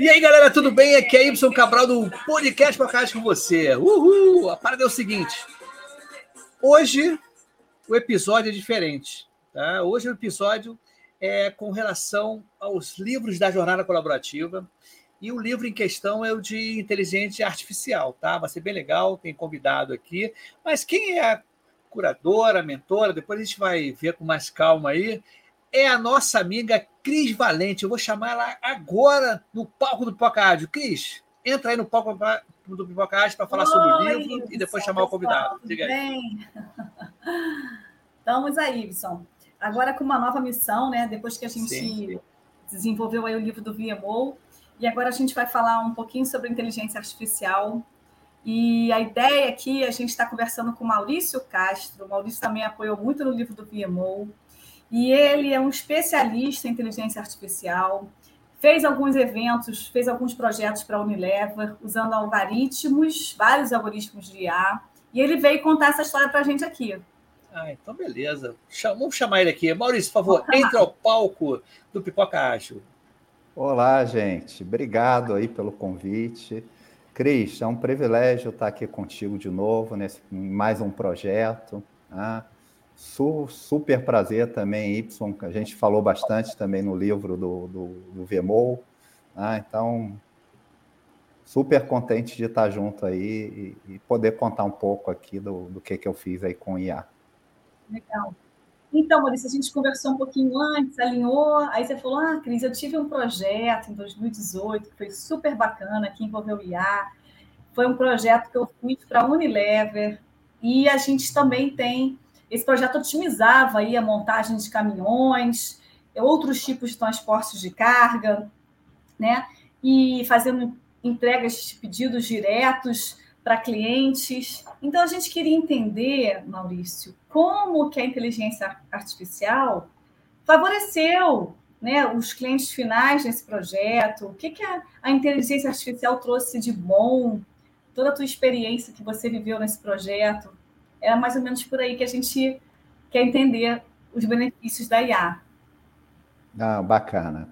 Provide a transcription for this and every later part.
E aí, galera, tudo bem? Aqui é Y Cabral do Podcast Podcast com você. Uhul! A parada é o seguinte. Hoje o episódio é diferente. Tá? Hoje o episódio é com relação aos livros da jornada colaborativa. E o livro em questão é o de inteligência artificial, tá? Vai ser bem legal, tem convidado aqui. Mas quem é a curadora, mentora, depois a gente vai ver com mais calma aí, é a nossa amiga Cris Valente. Eu vou chamar ela agora no palco do Pipoca Rádio. Cris, entra aí no palco do Pipoca Rádio para falar Oi, sobre o livro e depois chamar o convidado. Diga bem? Estamos aí, Ibson. Agora com uma nova missão, né? Depois que a gente sim, sim. desenvolveu aí o livro do VMO, e agora a gente vai falar um pouquinho sobre inteligência artificial. E a ideia aqui, a gente está conversando com Maurício Castro. O Maurício também apoiou muito no livro do VMO. E ele é um especialista em inteligência artificial, fez alguns eventos, fez alguns projetos para a Unilever, usando algoritmos, vários algoritmos de IA, e ele veio contar essa história para a gente aqui. Ah, então beleza. Vamos chamar ele aqui. Maurício, por favor, entre ao palco do Pipoca Ágil. Olá, gente. Obrigado aí pelo convite. Cris, é um privilégio estar aqui contigo de novo nesse mais um projeto. Né? Su, super prazer também, Y, que a gente falou bastante também no livro do, do, do VMO. Né? Então, super contente de estar junto aí e, e, poder contar um pouco aqui do, do que, que eu fiz aí com o IA. Legal. Então, Maurício, a gente conversou um pouquinho antes, alinhou, aí você falou, ah, Cris, eu tive um projeto em 2018 que foi super bacana, que envolveu o IA. Foi um projeto que eu fiz para a Unilever, e a gente também tem esse projeto otimizava aí a montagem de caminhões, outros tipos de transportes de carga, né? E fazendo entregas de pedidos diretos para clientes. Então a gente queria entender, Maurício, como que a inteligência artificial favoreceu né, os clientes finais nesse projeto, o que, que a, a inteligência artificial trouxe de bom, toda a tua experiência que você viveu nesse projeto, é mais ou menos por aí que a gente quer entender os benefícios da IA. Ah, bacana.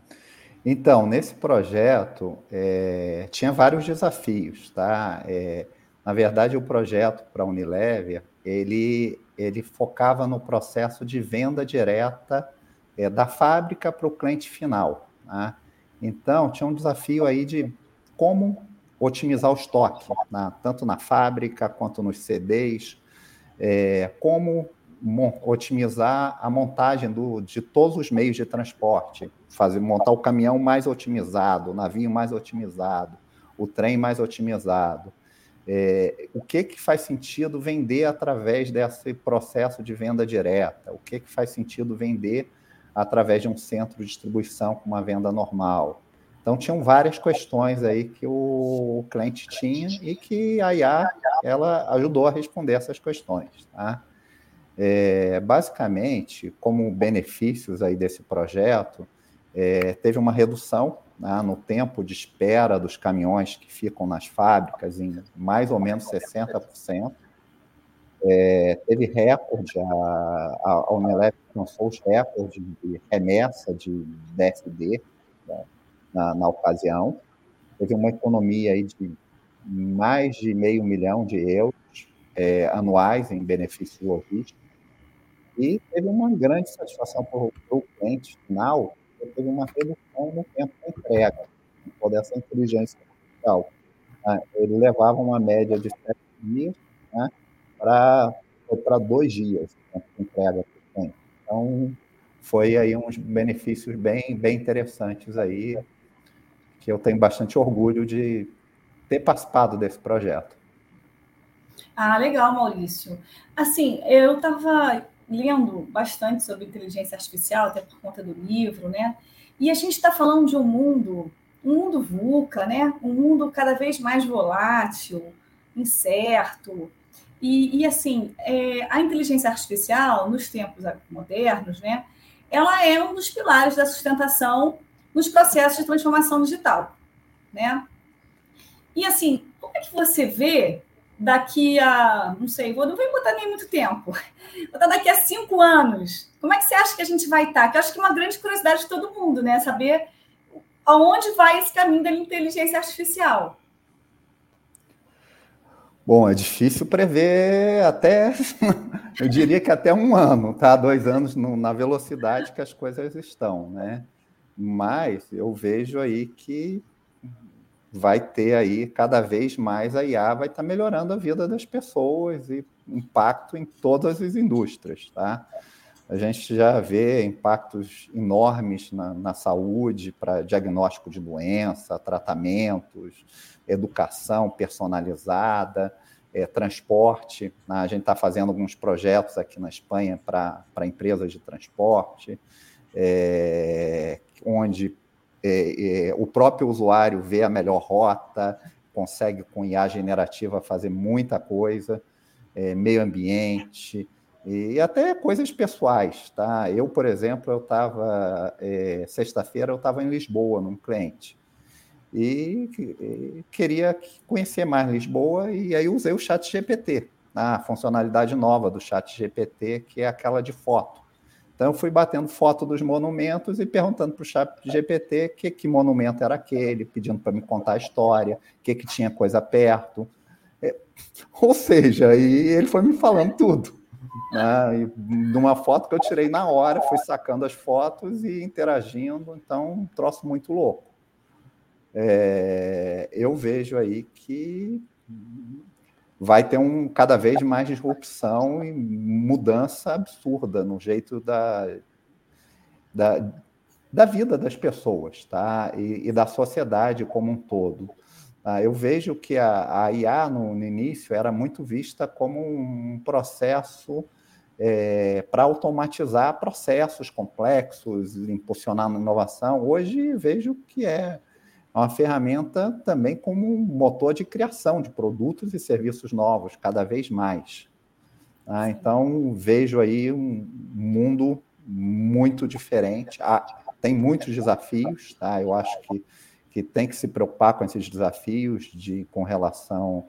Então, nesse projeto, é, tinha vários desafios, tá? É, na verdade, o projeto para a Unilever, ele, ele focava no processo de venda direta é, da fábrica para o cliente final. Tá? Então, tinha um desafio aí de como otimizar o estoque, na, tanto na fábrica quanto nos CDs, é, como otimizar a montagem do, de todos os meios de transporte, fazer montar o caminhão mais otimizado, o navio mais otimizado, o trem mais otimizado. É, o que, que faz sentido vender através desse processo de venda direta? O que, que faz sentido vender através de um centro de distribuição com uma venda normal? Então, tinham várias questões aí que o cliente tinha e que a IA ela ajudou a responder essas questões. Tá? É, basicamente, como benefícios aí desse projeto, é, teve uma redução né, no tempo de espera dos caminhões que ficam nas fábricas em mais ou menos 60%. É, teve recorde, a, a, Unilever alcançou os recordes de remessa de DSD, né, na, na ocasião. Teve uma economia aí de mais de meio milhão de euros é, anuais em benefício logístico. E teve uma grande satisfação para o cliente final, teve uma redução no tempo de entrega, por essa inteligência artificial. Né? Ele levava uma média de sete dias né, para dois dias de entrega. Então, foi aí uns benefícios bem, bem interessantes aí que eu tenho bastante orgulho de ter participado desse projeto. Ah, legal, Maurício. Assim, eu estava lendo bastante sobre inteligência artificial, até por conta do livro, né? E a gente está falando de um mundo, um mundo VUCA, né? Um mundo cada vez mais volátil, incerto. E, e assim, é, a inteligência artificial, nos tempos modernos, né? Ela é um dos pilares da sustentação nos processos de transformação digital, né? E assim, como é que você vê daqui a, não sei, não vou botar nem muito tempo, botar daqui a cinco anos, como é que você acha que a gente vai estar? Que eu acho que é uma grande curiosidade de todo mundo, né? Saber aonde vai esse caminho da inteligência artificial? Bom, é difícil prever até, eu diria que até um ano, tá? Dois anos no, na velocidade que as coisas estão, né? Mas eu vejo aí que vai ter aí cada vez mais a IA vai estar tá melhorando a vida das pessoas e impacto em todas as indústrias, tá? A gente já vê impactos enormes na, na saúde para diagnóstico de doença, tratamentos, educação personalizada, é, transporte. Né? A gente está fazendo alguns projetos aqui na Espanha para empresas de transporte, é, onde é, é, o próprio usuário vê a melhor rota, consegue com IA generativa fazer muita coisa, é, meio ambiente e até coisas pessoais, tá? Eu, por exemplo, eu estava é, sexta-feira eu estava em Lisboa num cliente e, queria conhecer mais Lisboa e aí usei o Chat GPT, a funcionalidade nova do Chat GPT, que é aquela de foto. Então, eu fui batendo foto dos monumentos e perguntando para o chat GPT que, que monumento era aquele, pedindo para me contar a história, o que, que tinha coisa perto. É, ou seja, e ele foi me falando tudo. Né? E numa foto que eu tirei na hora, fui sacando as fotos e interagindo, então, um troço muito louco é, eu vejo aí que vai ter um cada vez mais disrupção e mudança absurda no jeito da, da, da vida das pessoas, tá? E, e da sociedade como um todo. Tá? Eu vejo que a, a IA no, no, início era muito vista como um processo é, para automatizar processos complexos, impulsionar inovação. Hoje vejo que é uma ferramenta também como um motor de criação de produtos e serviços novos, cada vez mais. Ah, então, vejo aí um mundo muito diferente. Ah, tem muitos desafios, tá? eu acho que, que tem que se preocupar com esses desafios de, com relação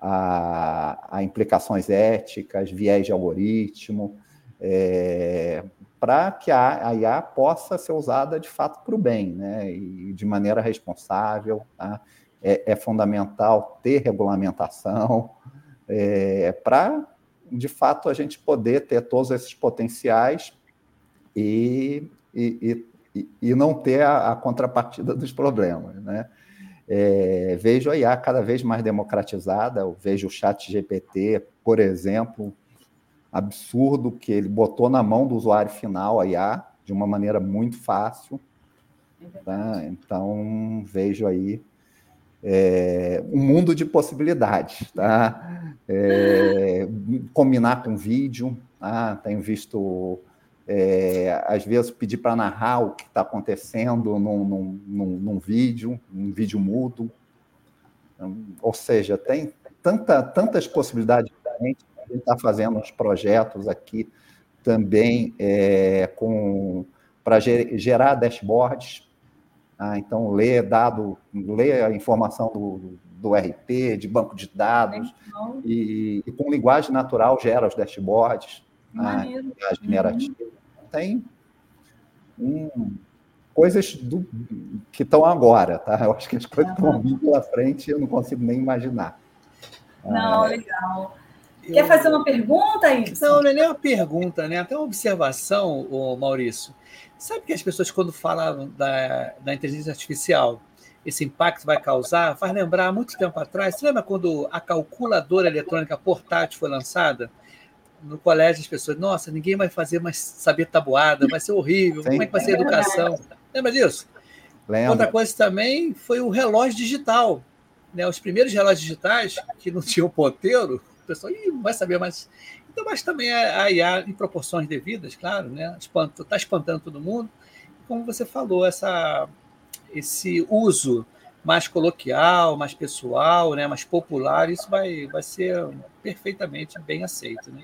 a, a implicações éticas, viés de algoritmo, é, para que a, IA possa ser usada de fato para o bem, né? E de maneira responsável. Tá? É, é fundamental ter regulamentação é, para, de fato, a gente poder ter todos esses potenciais e, e, e, e não ter a, a, contrapartida dos problemas, né? É, vejo a IA cada vez mais democratizada, eu vejo o chat GPT, por exemplo, absurdo que ele botou na mão do usuário final a IA de uma maneira muito fácil. Tá? Então, vejo aí é, um mundo de possibilidades. Tá? É, combinar com vídeo, tá? tenho visto, é, às vezes, pedir para narrar o que está acontecendo num, num, num, num, vídeo, um vídeo mudo. Então, ou seja, tem tanta, tantas possibilidades diferentes a gente está fazendo uns projetos aqui também é, para gerar dashboards. Ah, então, ler dado, ler a informação do, do RP, de banco de dados, e, e, com linguagem natural gera os dashboards. Ah, generativa. Uhum. Tem um, coisas do, que estão agora, tá? Eu acho que as coisas estão vindo pela frente eu não consigo nem imaginar. Não, ah, legal. Quer fazer uma pergunta, isso? Não, não é nem uma pergunta, né? Até uma observação, Maurício. Sabe que as pessoas, quando falam da, da inteligência artificial, esse impacto vai causar, faz lembrar muito tempo atrás. Você lembra quando a calculadora eletrônica portátil foi lançada? No colégio, as pessoas, nossa, ninguém vai fazer mais saber tabuada, vai ser horrível, Sim. como é que vai ser a educação? Lembra disso? Lembra. Outra coisa também foi o relógio digital. Né? Os primeiros relógios digitais, que não tinham ponteiro, o pessoal não vai saber mais. Então, mas também a IA em proporções devidas, claro, né? Está espantando todo mundo. Como você falou, essa, esse uso mais coloquial, mais pessoal, né, mais popular, isso vai, vai ser perfeitamente bem aceito. Né?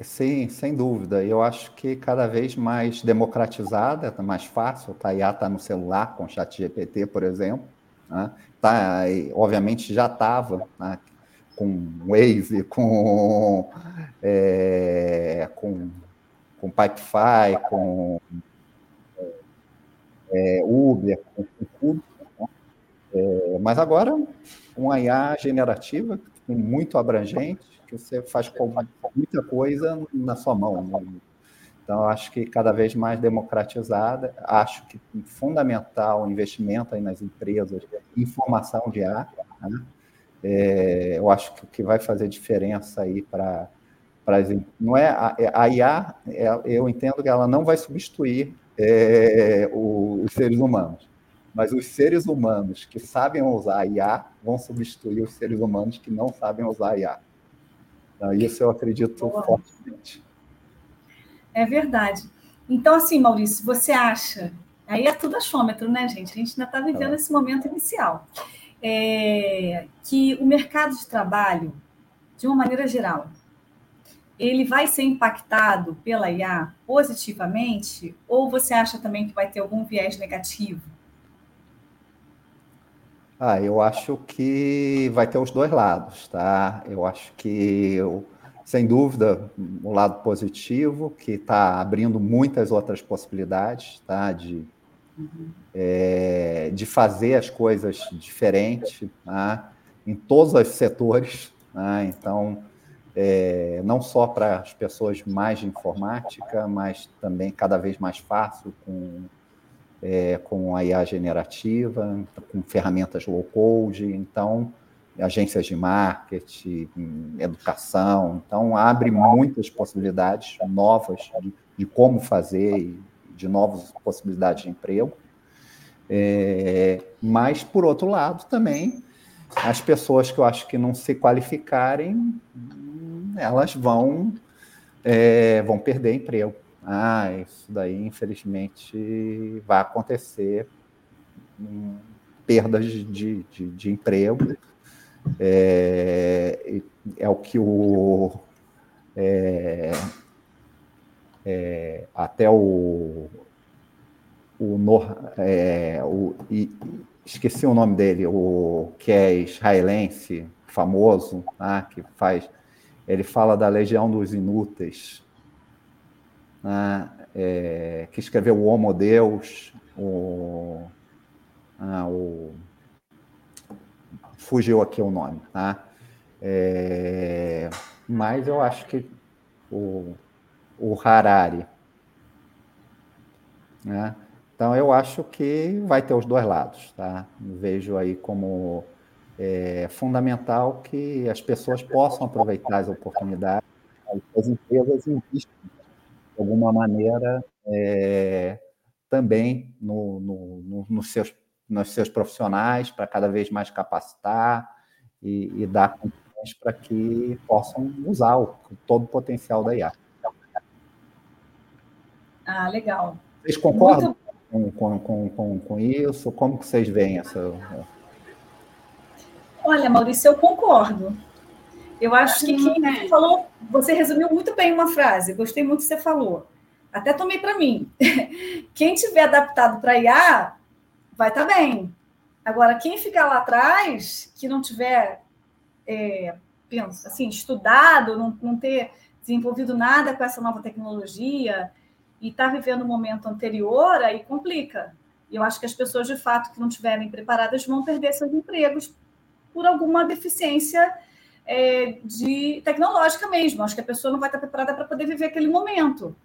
Sim, sem dúvida. Eu acho que cada vez mais democratizada, tá mais fácil. A IA está no celular com o chat GPT, por exemplo. Né? Tá, obviamente já estava, né? Com Wave, com, é, com, com Pipefy, com é, Uber, com, com. Né? É, mas agora, uma IA generativa, muito abrangente, que você faz com muita coisa na sua mão. Né? Então, acho que cada vez mais democratizada, acho que fundamental o investimento aí nas empresas em formação de IA. Né? É, eu acho que o que vai fazer diferença aí para não é a, a IA, é, eu entendo que ela não vai substituir é, os seres humanos, mas os seres humanos que sabem usar a IA vão substituir os seres humanos que não sabem usar a IA. Então, isso eu acredito Boa. fortemente. É verdade. Então, assim, Maurício, você acha. Aí é tudo achômetro, né, gente? A gente ainda está vivendo é. esse momento inicial. É, que o mercado de trabalho, de uma maneira geral, ele vai ser impactado pela IA positivamente? Ou você acha também que vai ter algum viés negativo? Ah, eu acho que vai ter os dois lados, tá? Eu acho que sem dúvida, o um lado positivo, que está abrindo muitas outras possibilidades, tá? De, uhum. é, de fazer as coisas diferentes, tá? em todos os setores. Tá? Então, é, não só para as pessoas mais de informática, mas também cada vez mais fácil com, é, com a IA generativa, com ferramentas low code. Então, agências de marketing, educação. Então, abre muitas possibilidades novas de, de como fazer e de novas possibilidades de emprego. É, mas, por outro lado, também, as pessoas que eu acho que não se qualificarem, elas vão, é, vão perder emprego. Ah, isso daí, infelizmente, vai acontecer. Hum, perdas de, de, de emprego é, é o que o. É, é, até o. O, é, o esqueci o nome dele, o que é israelense, famoso, né, que faz. Ele fala da Legião dos Inúteis, né, é, que escreveu o Homo Deus, o, ah, o fugiu aqui o nome, tá? É, mas eu acho que o, o Harari, né? Então eu acho que vai ter os dois lados, tá? Vejo aí como é, fundamental que as pessoas possam aproveitar as oportunidades, as empresas investem de alguma maneira é, também no, no, no, nos seus nos seus profissionais para cada vez mais capacitar e, e dar condições para que possam usar o, todo o potencial da IA. Ah, legal. Vocês concordam Muito... com, com, com, com, isso? Como que vocês veem essa... Olha, Maurício, eu concordo. Eu acho que quem falou, você resumiu muito bem uma frase, gostei muito que você falou. Até tomei para mim. Quem tiver adaptado para IA vai estar tá bem. Agora, quem ficar lá atrás, que não tiver é, penso, assim, estudado, não, não ter desenvolvido nada com essa nova tecnologia e está vivendo o um momento anterior, aí complica. E eu acho que as pessoas, de fato, que não estiverem preparadas vão perder seus empregos por alguma deficiência é, de tecnológica mesmo. Acho que a pessoa não vai estar preparada para poder viver aquele momento.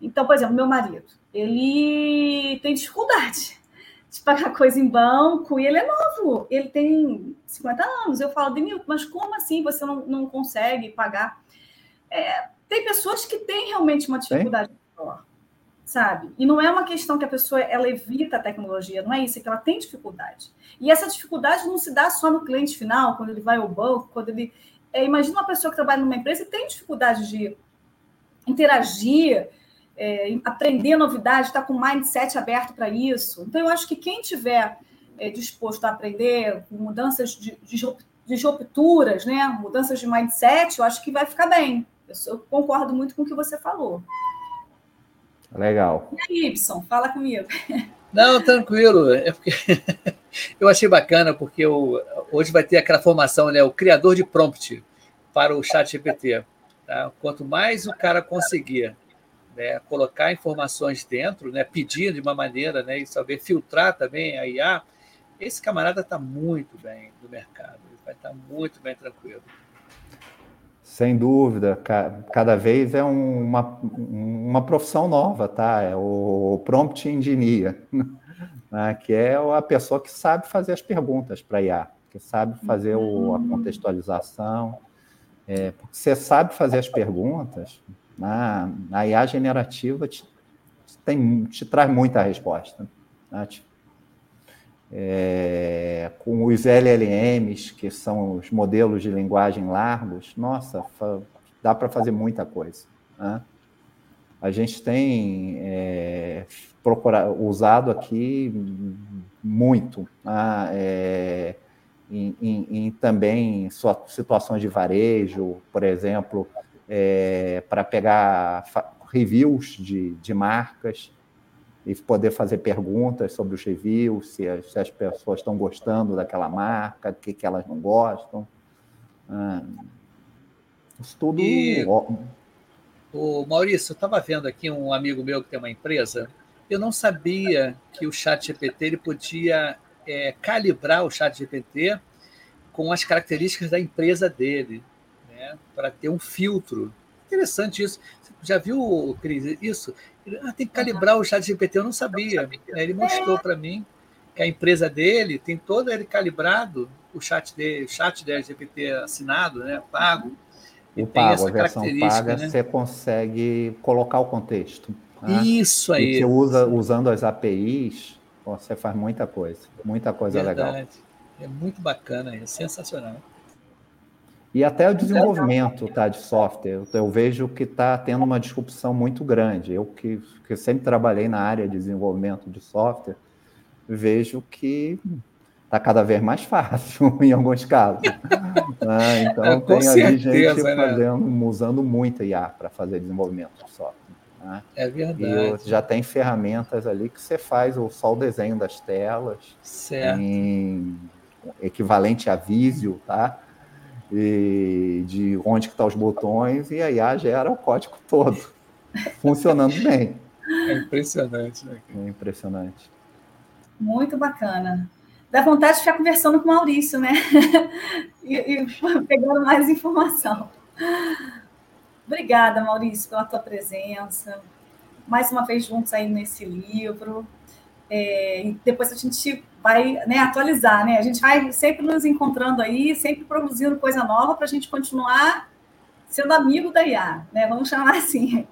Então, por exemplo, meu marido, ele tem dificuldade de pagar coisa em banco, e ele é novo, ele tem 50 anos. Eu falo, Denilton, mas como assim você não, não consegue pagar? É, tem pessoas que têm realmente uma dificuldade sabe? E não é uma questão que a pessoa ela evita a tecnologia, não é isso, é que ela tem dificuldade. E essa dificuldade não se dá só no cliente final, quando ele vai ao banco, quando ele. É, imagina uma pessoa que trabalha numa empresa e tem dificuldade de interagir, é, aprender novidade, estar tá com o mindset aberto para isso. Então, eu acho que quem tiver é, disposto a aprender mudanças de, de, rupturas, né? mudanças de mindset, eu acho que vai ficar bem. Eu, eu concordo muito com o que você falou. Legal. E aí, Ibson, fala comigo. Não, tranquilo. É porque eu achei bacana, porque eu, hoje vai ter aquela formação, né? O criador de prompt para o chat GPT. Tá? Quanto mais o cara conseguir né, colocar informações dentro, né, pedir de uma maneira né, e saber filtrar também a IA, esse camarada está muito bem no mercado, ele vai estar tá muito bem tranquilo. Sem dúvida, cada vez é uma, uma profissão nova, tá? É o prompt engineer, né? que é a pessoa que sabe fazer as perguntas para IA, que sabe fazer o, a contextualização. É, porque você sabe fazer as perguntas, na, né? a IA generativa te, tem, te traz muita resposta. Né? É, com os LLMs, que são os modelos de linguagem largos, nossa, dá para fazer muita coisa. Né? A gente tem é, usado aqui muito né? é, em, em, em, também situações de varejo, por exemplo, é, para pegar reviews de, de marcas e poder fazer perguntas sobre os reviews, se as, se as pessoas estão gostando daquela marca, o que, que elas não gostam. Ah, isso tudo. E, o Maurício, eu estava vendo aqui um amigo meu que tem uma empresa. Eu não sabia que o Chat GPT ele podia é, calibrar o Chat GPT com as características da empresa dele, né, para ter um filtro. Interessante isso. Você já viu, Cris, isso? Ah, tem que calibrar o chat GPT, eu não sabia. Ele mostrou para mim que a empresa dele tem todo ele calibrado, o chat dele, o chat da GPT assinado, né, pago. E o pago, essa a versão paga, né? você consegue colocar o contexto. Né? Isso aí. E você usa, usando as APIs, você faz muita coisa, muita coisa Verdade. legal. É muito bacana, é sensacional. E até o desenvolvimento tá, de software. Eu, vejo que está tendo uma disrupção muito grande. Eu que, que sempre trabalhei na área de desenvolvimento de software, vejo que está cada vez mais fácil em alguns casos. ah, então é, tem certeza, ali gente né? fazendo, usando muito IA para fazer desenvolvimento de software. Né? É verdade. E já tem ferramentas ali que você faz o, só o desenho das telas certo. em equivalente a Visio, tá? E de onde que estão tá os botões, e a IA gera o código todo, funcionando bem. É impressionante, né? É impressionante. Muito bacana. Dá vontade de ficar conversando com o Maurício, né? e, e pegando mais informação. Obrigada, Maurício, pela tua presença. Mais uma vez juntos aí nesse livro. É, e depois a gente vai né, atualizar, né? A gente vai sempre nos encontrando aí, sempre produzindo coisa nova para a gente continuar sendo amigo da IA, né? Vamos chamar assim.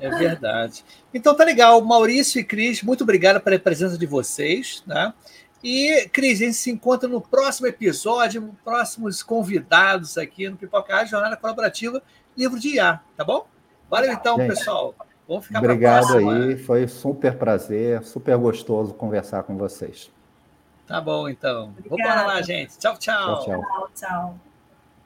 É verdade. Então tá legal. Maurício e Cris, muito obrigado pela presença de vocês, né? E, Cris, a gente se encontra no próximo episódio, próximos convidados aqui no Pipoca Jornada Colaborativa, livro de IA, tá bom? Valeu então, gente. pessoal. Vamos ficar Obrigado aí, foi super prazer, super gostoso conversar com vocês. Tá bom, então. Obrigada. Vamos lá, gente. Tchau, tchau. Tchau, tchau. tchau.